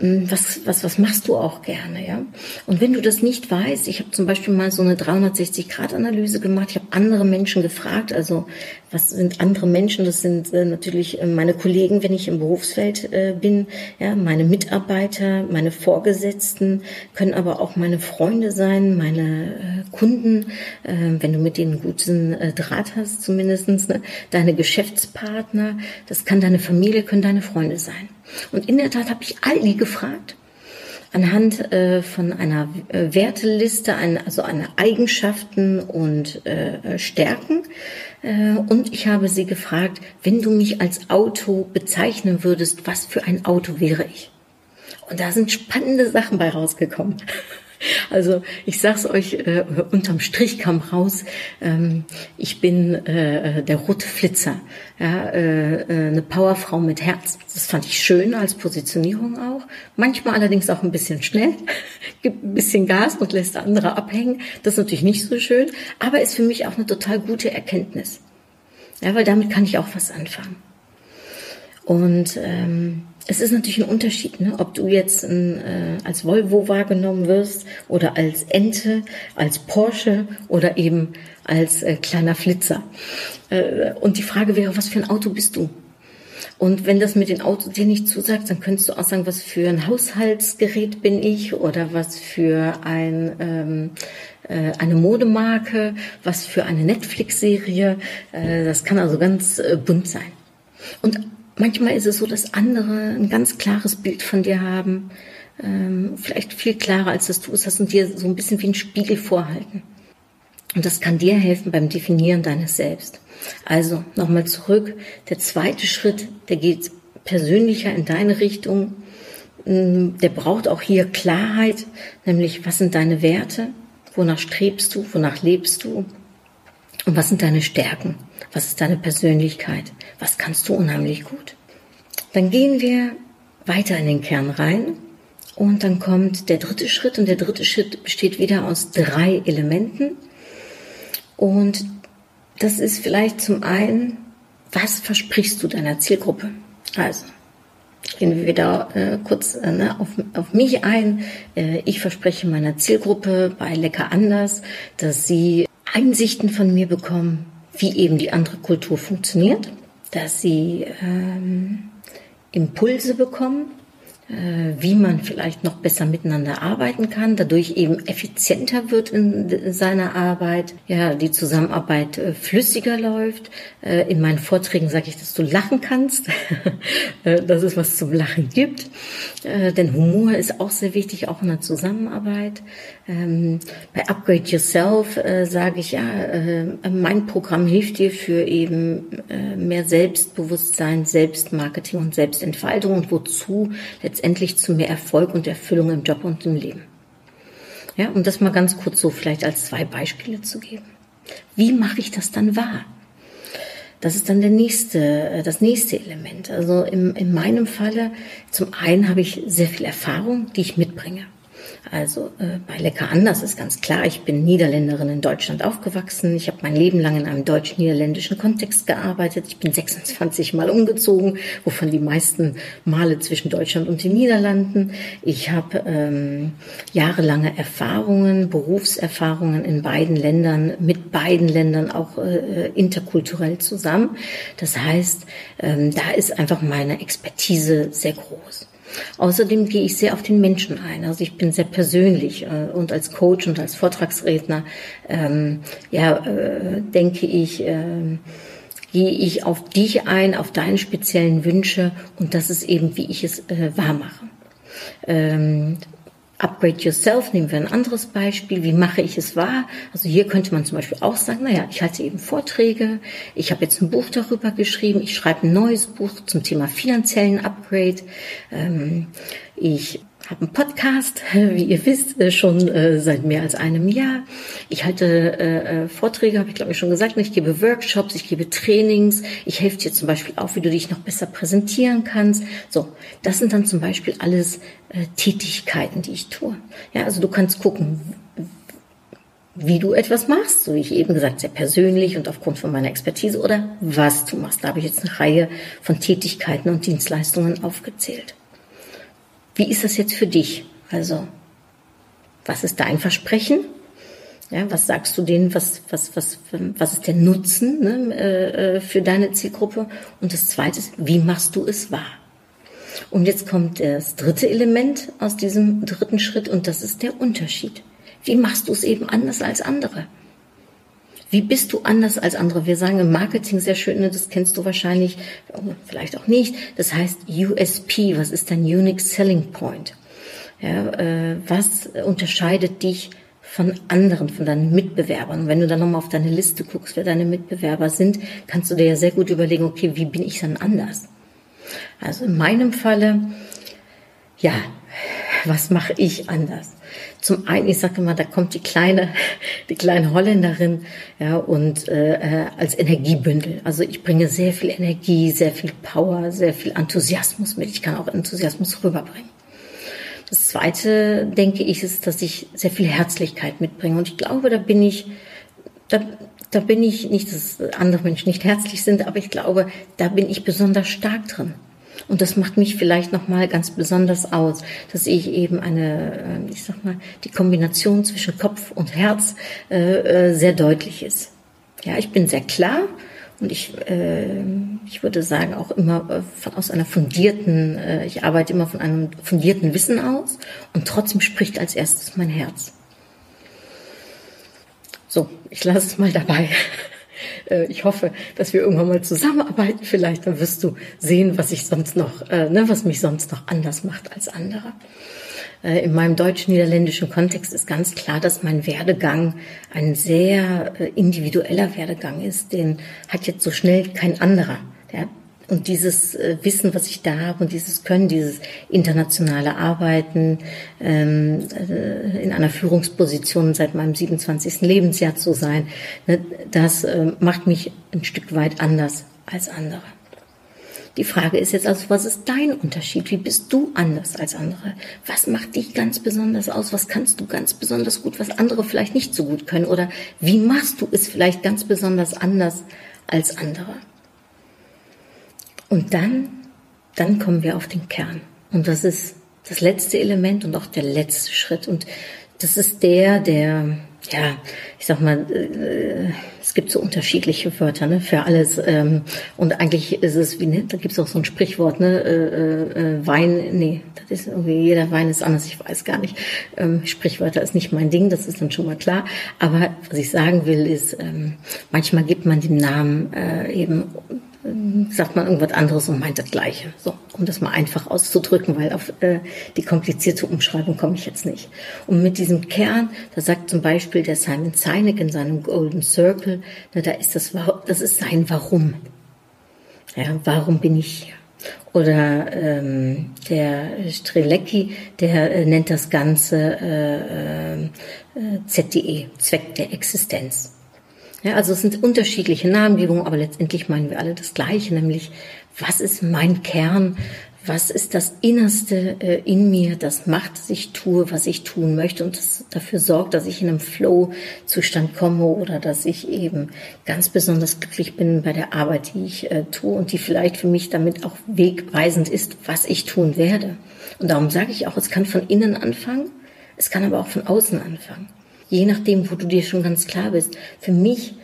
was, was, was machst du auch gerne, ja? Und wenn du das nicht weißt, ich habe zum Beispiel mal so eine 360-Grad-Analyse gemacht, ich habe andere Menschen gefragt, also was sind andere Menschen? Das sind äh, natürlich äh, meine Kollegen, wenn ich im Berufsfeld äh, bin, ja, meine Mitarbeiter, meine Vorgesetzten, können aber auch meine Freunde sein, meine äh, Kunden, äh, wenn du mit denen guten Draht hast, zumindestens, ne? deine Geschäftspartner, das kann deine Familie, können deine Freunde sein. Und in der Tat habe ich all die gefragt, anhand äh, von einer äh, Werteliste, ein, also einer Eigenschaften und äh, Stärken. Äh, und ich habe sie gefragt, wenn du mich als Auto bezeichnen würdest, was für ein Auto wäre ich? Und da sind spannende Sachen bei rausgekommen. Also ich sag's euch äh, unterm Strich kam raus, ähm, ich bin äh, der rote Flitzer, ja, äh, äh, eine Powerfrau mit Herz. Das fand ich schön als Positionierung auch. Manchmal allerdings auch ein bisschen schnell, gibt ein bisschen Gas und lässt andere abhängen. Das ist natürlich nicht so schön, aber ist für mich auch eine total gute Erkenntnis. Ja, weil damit kann ich auch was anfangen. Und ähm, es ist natürlich ein Unterschied, ne? ob du jetzt ein, äh, als Volvo wahrgenommen wirst oder als Ente, als Porsche oder eben als äh, kleiner Flitzer. Äh, und die Frage wäre, was für ein Auto bist du? Und wenn das mit den Autos dir nicht zusagt, dann könntest du auch sagen, was für ein Haushaltsgerät bin ich oder was für ein, ähm, äh, eine Modemarke, was für eine Netflix-Serie. Äh, das kann also ganz äh, bunt sein. Und manchmal ist es so, dass andere ein ganz klares Bild von dir haben, ähm, vielleicht viel klarer, als das du es hast und dir so ein bisschen wie ein Spiegel vorhalten. Und das kann dir helfen beim Definieren deines Selbst. Also nochmal zurück. Der zweite Schritt, der geht persönlicher in deine Richtung. Mm, der braucht auch hier Klarheit, nämlich was sind deine Werte, wonach strebst du, wonach lebst du und was sind deine Stärken, was ist deine Persönlichkeit, was kannst du unheimlich gut. Dann gehen wir weiter in den Kern rein und dann kommt der dritte Schritt und der dritte Schritt besteht wieder aus drei Elementen. Und das ist vielleicht zum einen, was versprichst du deiner Zielgruppe? Also, gehen wir wieder äh, kurz äh, ne, auf, auf mich ein. Äh, ich verspreche meiner Zielgruppe bei Lecker anders, dass sie Einsichten von mir bekommen, wie eben die andere Kultur funktioniert, dass sie ähm, Impulse bekommen, wie man vielleicht noch besser miteinander arbeiten kann, dadurch eben effizienter wird in seiner Arbeit, ja, die Zusammenarbeit äh, flüssiger läuft. Äh, in meinen Vorträgen sage ich, dass du lachen kannst, dass es was zum Lachen gibt, denn Humor ist auch sehr wichtig, auch in der Zusammenarbeit. Ähm, bei Upgrade Yourself sage ich, ja, mein Programm hilft dir für eben mehr Selbstbewusstsein, Selbstmarketing und Selbstentfaltung und wozu letztendlich letztendlich zu mehr Erfolg und Erfüllung im Job und im Leben. Ja, um das mal ganz kurz so vielleicht als zwei Beispiele zu geben. Wie mache ich das dann wahr? Das ist dann der nächste, äh, das nächste Element. Also in, in meinem Falle, zum einen habe ich sehr viel Erfahrung, die ich mitbringe. Also äh, bei Lecker anders ist ganz klar, ich bin Niederländerin in Deutschland aufgewachsen. Ich habe mein Leben lang in einem deutsch-niederländischen Kontext gearbeitet. Ich bin 26 Mal umgezogen, wovon die meisten Male zwischen Deutschland und den Niederlanden. Ich habe ähm, jahrelange Erfahrungen, Berufserfahrungen in beiden Ländern, mit beiden Ländern auch äh, interkulturell zusammen. Das heißt, ähm, da ist einfach meine Expertise sehr groß. Außerdem gehe ich sehr auf den Menschen ein. Also ich bin sehr persönlich äh, und als Coach und als Vortragsredner, ähm, ja, äh, denke ich, äh, gehe ich auf dich ein, auf deine speziellen Wünsche und das ist eben, wie ich es äh, wahr mache. Ähm, Upgrade Yourself, nehmen wir ein anderes Beispiel. Wie mache ich es wahr? Also hier könnte man zum Beispiel auch sagen, naja, ich halte eben Vorträge, ich habe jetzt ein Buch darüber geschrieben, ich schreibe ein neues Buch zum Thema finanziellen Upgrade. Ähm, ich habe einen Podcast, wie ihr wisst, äh, schon äh, seit mehr als einem Jahr. Ich halte äh, Vorträge, habe ich glaube ich schon gesagt. Ich gebe Workshops, ich gebe Trainings. Ich helfe dir zum Beispiel auch, wie du dich noch besser präsentieren kannst. So, das sind dann zum Beispiel alles Tätigkeiten, die ich tue. Ja, also du kannst gucken, wie du etwas machst, so wie ich eben gesagt, sehr persönlich und aufgrund von meiner Expertise oder was du machst. Da habe ich jetzt eine Reihe von Tätigkeiten und Dienstleistungen aufgezählt. Wie ist das jetzt für dich? Also, was ist dein Versprechen? Ja, was sagst du denen? Was, was, was, was ist der Nutzen ne, äh, äh, für deine Zielgruppe? Und das Zweite ist, wie machst du es wahr? Und jetzt kommt das dritte Element aus diesem dritten Schritt und das ist der Unterschied. Wie machst du es eben anders als andere? Wie bist du anders als andere? Wir sagen im Marketing sehr schön, ne, das kennst du wahrscheinlich, vielleicht auch nicht. Das heißt USP, was ist dein Unique Selling Point? Ja, äh, was unterscheidet dich von anderen, von deinen Mitbewerbern? Und wenn du dann nochmal auf deine Liste guckst, wer deine Mitbewerber sind, kannst du dir ja sehr gut überlegen, okay, wie bin ich dann anders? Also in meinem Falle, ja, was mache ich anders? Zum einen, ich sage immer, da kommt die kleine, die kleine Holländerin, ja, und äh, äh, als Energiebündel. Also ich bringe sehr viel Energie, sehr viel Power, sehr viel Enthusiasmus mit. Ich kann auch Enthusiasmus rüberbringen. Das zweite, denke ich, ist, dass ich sehr viel Herzlichkeit mitbringe. Und ich glaube, da bin ich, da, da bin ich nicht, dass andere Menschen nicht herzlich sind, aber ich glaube, da bin ich besonders stark drin. Und das macht mich vielleicht nochmal ganz besonders aus, dass ich eben eine, äh, ich sag mal, die Kombination zwischen Kopf und Herz äh, äh, sehr deutlich ist. Ja, ich bin sehr klar und ich, äh, ich würde sagen auch immer äh, von, aus einer fundierten, äh, ich arbeite immer von einem fundierten Wissen aus und trotzdem spricht als erstes mein Herz. So, ich lasse es mal dabei. Äh, ich hoffe, dass wir irgendwann mal zusammenarbeiten. Vielleicht dann wirst du sehen, was ich sonst noch, äh, ne, was mich sonst noch anders macht als andere. Äh, in meinem deutsch-niederländischen Kontext ist ganz klar, dass mein Werdegang ein sehr individueller Werdegang ist. Den hat jetzt so schnell kein anderer. Der und dieses äh, Wissen, was ich da habe und dieses Können, dieses internationale Arbeiten ähm, äh, in einer Führungsposition seit meinem 27. Lebensjahr zu sein, ne, das äh, macht mich ein Stück weit anders als andere. Die Frage ist jetzt also, was ist dein Unterschied? Wie bist du anders als andere? Was macht dich ganz besonders aus? Was kannst du ganz besonders gut, was andere vielleicht nicht so gut können? Oder wie machst du es vielleicht ganz besonders anders als andere? Und dann, dann kommen wir auf den Kern. Und das ist das letzte Element und auch der letzte Schritt. Und das ist der, der, ja, ich sag mal, äh, es gibt so unterschiedliche Wörter ne, für alles. Ähm, und eigentlich ist es wie, ne, da gibt es auch so ein Sprichwort, ne, äh, äh, Wein, nee, das ist irgendwie, jeder Wein ist anders, ich weiß gar nicht. Ähm, Sprichwörter ist nicht mein Ding, das ist dann schon mal klar. Aber was ich sagen will, ist, ähm, manchmal gibt man dem Namen äh, eben sagt man irgendwas anderes und meint das Gleiche. So, um das mal einfach auszudrücken, weil auf äh, die komplizierte Umschreibung komme ich jetzt nicht. Und mit diesem Kern, da sagt zum Beispiel der Simon Sinek in seinem Golden Circle, na, da ist das, das ist sein Warum. Ja, warum bin ich hier? Oder ähm, der Strelecki, der äh, nennt das Ganze äh, äh, ZDE, Zweck der Existenz. Ja, also es sind unterschiedliche Namengebungen, aber letztendlich meinen wir alle das Gleiche, nämlich was ist mein Kern, was ist das Innerste äh, in mir, das macht, dass ich tue, was ich tun möchte und das dafür sorgt, dass ich in einem Flow-Zustand komme oder dass ich eben ganz besonders glücklich bin bei der Arbeit, die ich äh, tue und die vielleicht für mich damit auch wegweisend ist, was ich tun werde. Und darum sage ich auch, es kann von innen anfangen, es kann aber auch von außen anfangen je nachdem, wo du dir schon ganz klar bist. Für mich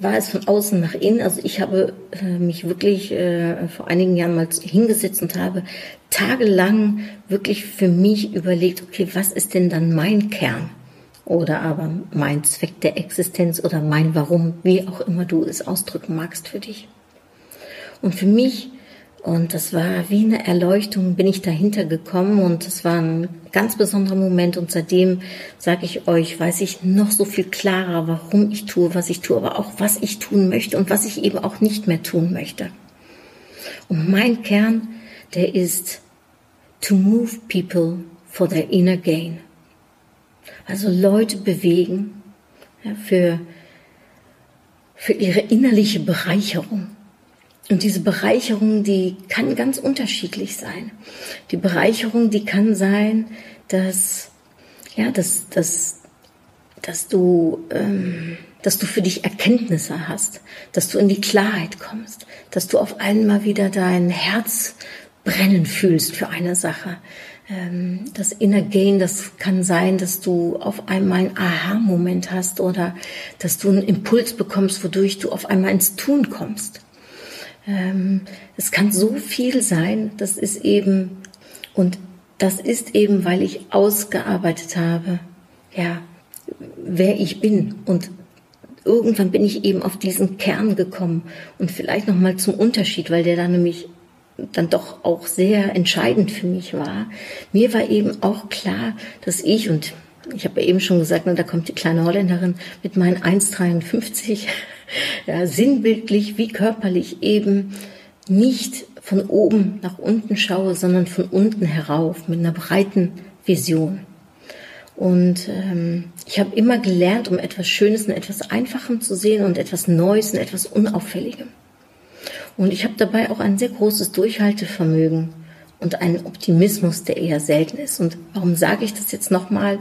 war es von außen nach innen. Also ich habe äh, mich wirklich äh, vor einigen Jahren mal hingesetzt und habe tagelang wirklich für mich überlegt, okay, was ist denn dann mein Kern? Oder aber mein Zweck der Existenz oder mein Warum, wie auch immer du es ausdrücken magst für dich. Und für mich und das war wie eine Erleuchtung, bin ich dahinter gekommen und es war ein ganz besonderer Moment. Und seitdem sage ich euch, weiß ich noch so viel klarer, warum ich tue, was ich tue, aber auch was ich tun möchte und was ich eben auch nicht mehr tun möchte. Und mein Kern, der ist to move people for their inner gain. Also Leute bewegen ja, für, für ihre innerliche Bereicherung. Und diese Bereicherung, die kann ganz unterschiedlich sein. Die Bereicherung, die kann sein, dass, ja, dass, dass, dass du, ähm, dass du für dich Erkenntnisse hast, dass du in die Klarheit kommst, dass du auf einmal wieder dein Herz brennen fühlst für eine Sache. Ähm, das Inner Gain, das kann sein, dass du auf einmal einen Aha-Moment hast oder dass du einen Impuls bekommst, wodurch du auf einmal ins Tun kommst. Ähm, es kann so viel sein, das ist eben, und das ist eben, weil ich ausgearbeitet habe, ja, wer ich bin. Und irgendwann bin ich eben auf diesen Kern gekommen. Und vielleicht nochmal zum Unterschied, weil der da nämlich dann doch auch sehr entscheidend für mich war. Mir war eben auch klar, dass ich, und ich habe eben schon gesagt, na, da kommt die kleine Holländerin mit meinen 1,53 ja, sinnbildlich wie körperlich eben nicht von oben nach unten schaue, sondern von unten herauf mit einer breiten Vision. Und ähm, ich habe immer gelernt, um etwas Schönes in etwas Einfachem zu sehen und etwas Neues in etwas Unauffälligem. Und ich habe dabei auch ein sehr großes Durchhaltevermögen und einen Optimismus, der eher selten ist. Und warum sage ich das jetzt nochmal,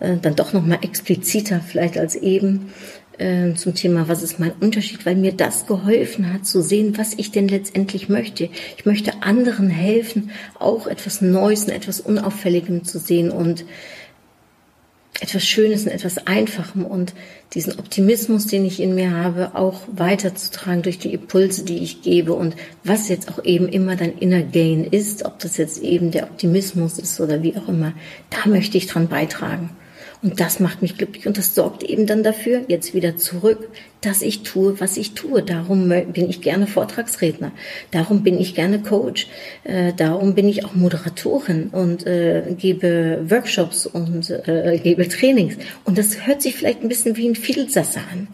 äh, dann doch nochmal expliziter vielleicht als eben? äh, zum Thema, was ist mein Unterschied, weil mir das geholfen hat zu sehen, was ich denn letztendlich möchte. Ich möchte anderen helfen, auch etwas Neues und etwas Unauffälligem zu sehen und etwas Schönes und etwas Einfachem und diesen Optimismus, den ich in mir habe, auch weiterzutragen durch die Impulse, die ich gebe und was jetzt auch eben immer dein Inner Gain ist, ob das jetzt eben der Optimismus ist oder wie auch immer, da möchte ich dran beitragen. Und das macht mich glücklich und das sorgt eben dann dafür, jetzt wieder zurück, dass ich tue, was ich tue. Darum bin ich gerne Vortragsredner, darum bin ich gerne Coach, äh, darum bin ich auch Moderatorin und äh, gebe Workshops und äh, gebe Trainings. Und das hört sich vielleicht ein bisschen wie ein Vielsasser an.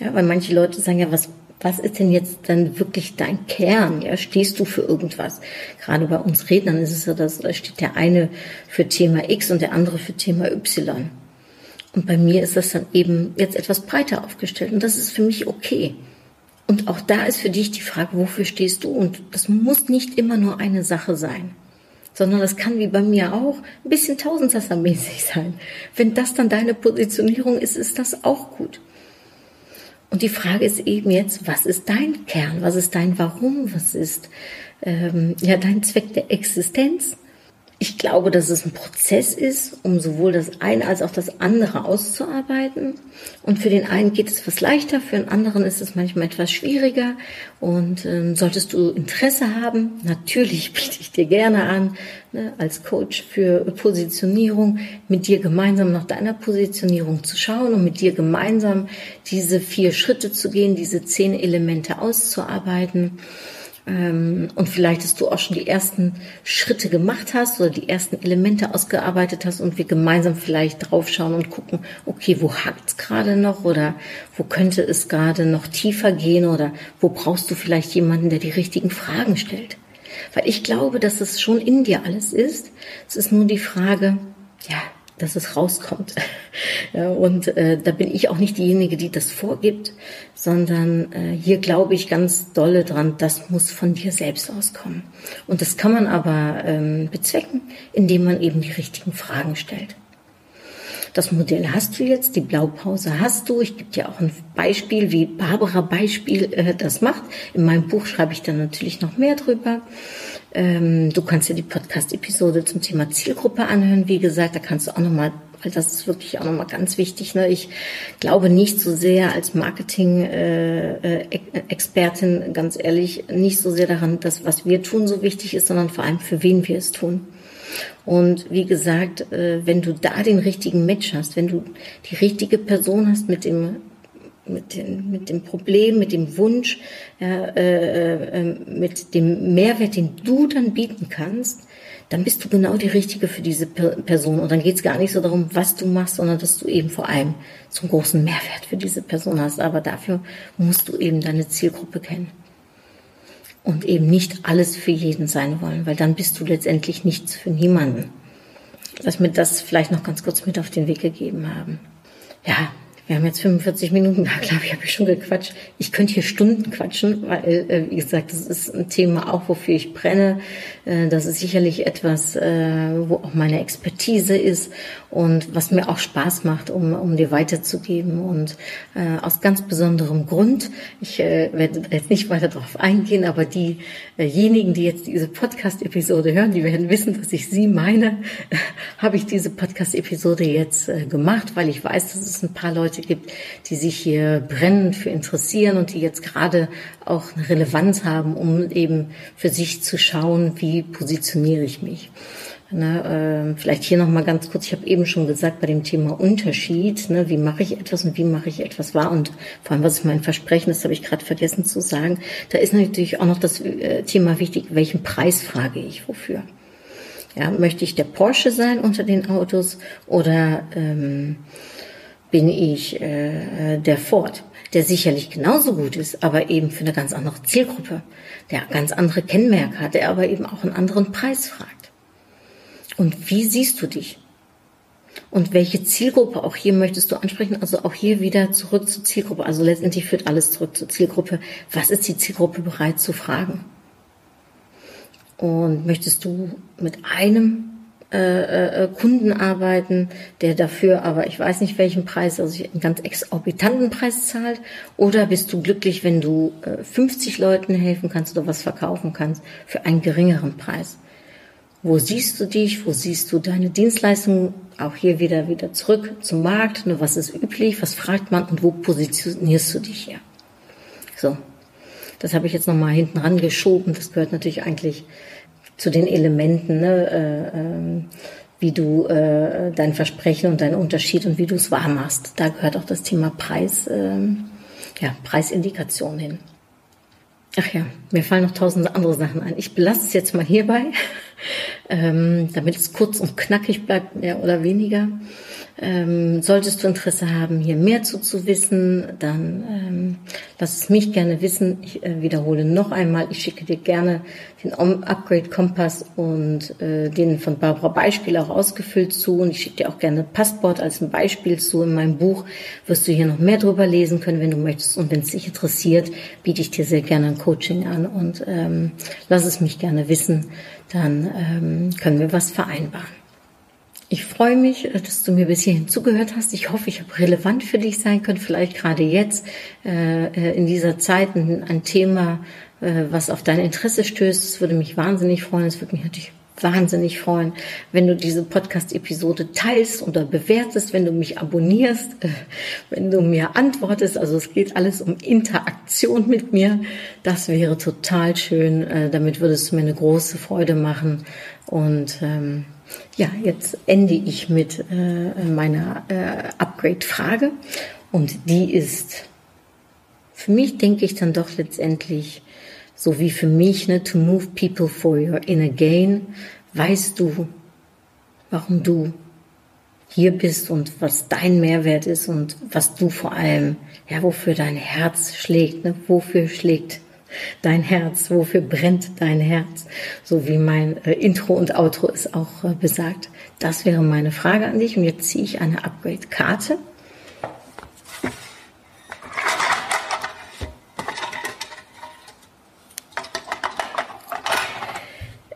Ja, weil manche Leute sagen ja, was was ist denn jetzt dann wirklich dein Kern? Ja, stehst du für irgendwas? Gerade bei uns Rednern ist es so, dass da steht der eine für Thema X und der andere für Thema Y. Und bei mir ist das dann eben jetzt etwas breiter aufgestellt und das ist für mich okay. Und auch da ist für dich die Frage, wofür stehst du? Und das muss nicht immer nur eine Sache sein, sondern das kann wie bei mir auch ein bisschen Tausendsassermäßig sein. Wenn das dann deine Positionierung ist, ist das auch gut. Und die Frage ist eben jetzt, was ist dein Kern? Was ist dein Warum? Was ist ähm, ja dein Zweck der Existenz? Ich glaube, dass es ein Prozess ist, um sowohl das eine als auch das andere auszuarbeiten. Und für den einen geht es etwas leichter, für den anderen ist es manchmal etwas schwieriger. Und ähm, solltest du Interesse haben, natürlich biete ich dir gerne an, ne, als Coach für Positionierung, mit dir gemeinsam nach deiner Positionierung zu schauen und mit dir gemeinsam diese vier Schritte zu gehen, diese zehn Elemente auszuarbeiten und vielleicht, dass du auch schon die ersten Schritte gemacht hast oder die ersten Elemente ausgearbeitet hast und wir gemeinsam vielleicht draufschauen und gucken, okay, wo hakt es gerade noch oder wo könnte es gerade noch tiefer gehen oder wo brauchst du vielleicht jemanden, der die richtigen Fragen stellt. Weil ich glaube, dass es schon in dir alles ist. Es ist nur die Frage, ja, dass es rauskommt. Und äh, da bin ich auch nicht diejenige, die das vorgibt, sondern äh, hier glaube ich ganz dolle dran, das muss von dir selbst auskommen. Und das kann man aber ähm, bezwecken, indem man eben die richtigen Fragen stellt. Das Modell hast du jetzt, die Blaupause hast du. Ich gebe dir auch ein Beispiel, wie Barbara Beispiel äh, das macht. In meinem Buch schreibe ich dann natürlich noch mehr drüber. Ähm, du kannst dir die Podcast-Episode zum Thema Zielgruppe anhören. Wie gesagt, da kannst du auch nochmal, weil das ist wirklich auch nochmal ganz wichtig. Ne? Ich glaube nicht so sehr als Marketing-Expertin, äh, äh, ganz ehrlich, nicht so sehr daran, dass was wir tun so wichtig ist, sondern vor allem für wen wir es tun. Und wie gesagt, äh, wenn du da den richtigen Match hast, wenn du die richtige Person hast mit dem mit, den, mit dem Problem, mit dem Wunsch, ja, äh, äh, mit dem Mehrwert, den du dann bieten kannst, dann bist du genau die Richtige für diese Person. Und dann geht es gar nicht so darum, was du machst, sondern dass du eben vor allem einen großen Mehrwert für diese Person hast. Aber dafür musst du eben deine Zielgruppe kennen. Und eben nicht alles für jeden sein wollen, weil dann bist du letztendlich nichts für niemanden. Lass mir das vielleicht noch ganz kurz mit auf den Weg gegeben haben. Ja, wir haben jetzt 45 Minuten, da glaube ich, habe ich schon gequatscht. Ich könnte hier Stunden quatschen, weil, äh, wie gesagt, das ist ein Thema auch, wofür ich brenne. Äh, das ist sicherlich etwas, äh, wo auch meine Expertise ist und was mir auch Spaß macht, um, um dir weiterzugeben. Und äh, aus ganz besonderem Grund, ich äh, werde jetzt nicht weiter darauf eingehen, aber diejenigen, die jetzt diese Podcast-Episode hören, die werden wissen, dass ich sie meine, habe ich diese Podcast-Episode jetzt äh, gemacht, weil ich weiß, dass es ein paar Leute gibt, die sich hier brennend für interessieren und die jetzt gerade auch eine Relevanz haben, um eben für sich zu schauen, wie positioniere ich mich. Ne, äh, vielleicht hier noch mal ganz kurz. Ich habe eben schon gesagt bei dem Thema Unterschied. Ne, wie mache ich etwas und wie mache ich etwas wahr? Und vor allem, was ist mein Versprechen? Das habe ich gerade vergessen zu sagen. Da ist natürlich auch noch das äh, Thema wichtig. Welchen Preis frage ich wofür? Ja, möchte ich der Porsche sein unter den Autos oder ähm, bin ich äh, der Ford? der sicherlich genauso gut ist, aber eben für eine ganz andere Zielgruppe, der ganz andere Kennmerke hat, der aber eben auch einen anderen Preis fragt. Und wie siehst du dich? Und welche Zielgruppe auch hier möchtest du ansprechen? Also auch hier wieder zurück zur Zielgruppe. Also letztendlich führt alles zurück zur Zielgruppe. Was ist die Zielgruppe bereit zu fragen? Und möchtest du mit einem äh, äh, Kunden arbeiten, der dafür aber ich weiß nicht welchen Preis, also einen ganz exorbitanten Preis zahlt? Oder bist du glücklich, wenn du äh, 50 Leuten helfen kannst oder was verkaufen kannst für einen geringeren Preis? Wo siehst du dich? Wo siehst du deine Dienstleistung? Auch hier wieder, wieder zurück zum Markt. Ne, was ist üblich? Was fragt man? Und wo positionierst du dich hier? So. Das habe ich jetzt nochmal hinten rangeschoben. Das gehört natürlich eigentlich zu den Elementen. Ne? Äh, äh, wie du äh, dein Versprechen und deinen Unterschied und wie du es wahr machst. Da gehört auch das Thema Preis, äh, ja, Preisindikation hin. Ach ja, mir fallen noch tausend andere Sachen ein. Ich belasse es jetzt mal hierbei, ähm, damit es kurz und knackig bleibt, mehr oder weniger. Ähm, solltest du Interesse haben, hier mehr zu, zu wissen, dann ähm, lass es mich gerne wissen. Ich äh, wiederhole noch einmal, ich schicke dir gerne den Upgrade Kompass und äh, den von Barbara Beispiel auch ausgefüllt zu und ich schicke dir auch gerne Passport als ein Beispiel zu. In meinem Buch wirst du hier noch mehr drüber lesen können, wenn du möchtest und wenn es dich interessiert, biete ich dir sehr gerne ein Coaching an und ähm, lass es mich gerne wissen, dann ähm, können wir was vereinbaren. Ich freue mich, dass du mir bis hierhin zugehört hast. Ich hoffe, ich habe relevant für dich sein können. Vielleicht gerade jetzt äh, äh, in dieser Zeit ein, ein Thema, äh, was auf dein Interesse stößt. Es würde mich wahnsinnig freuen. Es würde mich natürlich wahnsinnig freuen, wenn du diese Podcast-Episode teilst oder bewertest, wenn du mich abonnierst, äh, wenn du mir antwortest. Also es geht alles um Interaktion mit mir. Das wäre total schön. Äh, damit würdest du mir eine große Freude machen. Und ähm, ja, jetzt ende ich mit äh, meiner äh, Upgrade-Frage. Und die ist für mich, denke ich dann doch letztendlich, so wie für mich, ne, to move people for your inner gain, weißt du, warum du hier bist und was dein Mehrwert ist und was du vor allem, ja, wofür dein Herz schlägt, ne, wofür schlägt dein Herz, wofür brennt dein Herz, so wie mein äh, Intro und Outro es auch äh, besagt. Das wäre meine Frage an dich und jetzt ziehe ich eine Upgrade-Karte.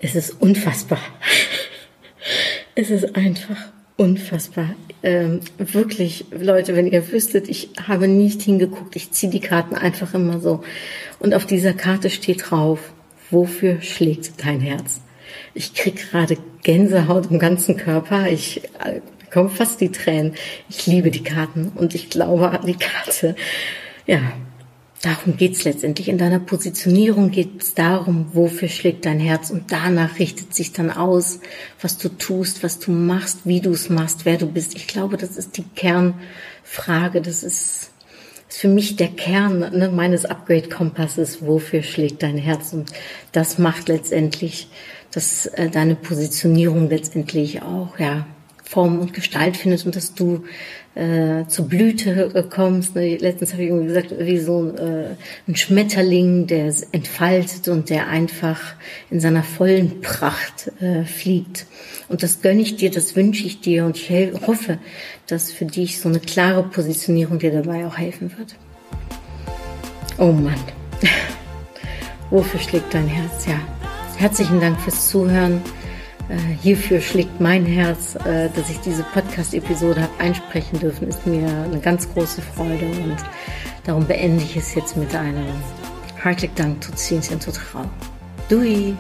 Es ist unfassbar. Es ist einfach unfassbar. Ähm, wirklich, Leute, wenn ihr wüsstet, ich habe nicht hingeguckt. Ich ziehe die Karten einfach immer so. Und auf dieser Karte steht drauf, wofür schlägt dein Herz? Ich krieg gerade Gänsehaut im ganzen Körper. Ich äh, bekomme fast die Tränen. Ich liebe die Karten und ich glaube an die Karte. Ja, darum geht's letztendlich. In deiner Positionierung geht es darum, wofür schlägt dein Herz und danach richtet sich dann aus, was du tust, was du machst, wie du es machst, wer du bist. Ich glaube, das ist die Kernfrage. Das ist ist für mich der Kern ne, meines Upgrade-Kompasses. Wofür schlägt dein Herz? Und das macht letztendlich, dass äh, deine Positionierung letztendlich auch, ja, Form und Gestalt findet und dass du äh, zur Blüte äh, kommst. Ne? Letztens habe ich irgendwie gesagt, wie so äh, ein Schmetterling, der entfaltet und der einfach in seiner vollen Pracht äh, fliegt. Und das gönne ich dir, das wünsche ich dir und ich hoffe, dass für dich so eine klare Positionierung dir dabei auch helfen wird. Oh Mann, wofür schlägt dein Herz? Ja, herzlichen Dank fürs Zuhören. Äh, hierfür schlägt mein Herz, äh, dass ich diese Podcast-Episode habe einsprechen dürfen, ist mir eine ganz große Freude und darum beende ich es jetzt mit einem hartelijk Dank tot ziens en tot gauw. Doei!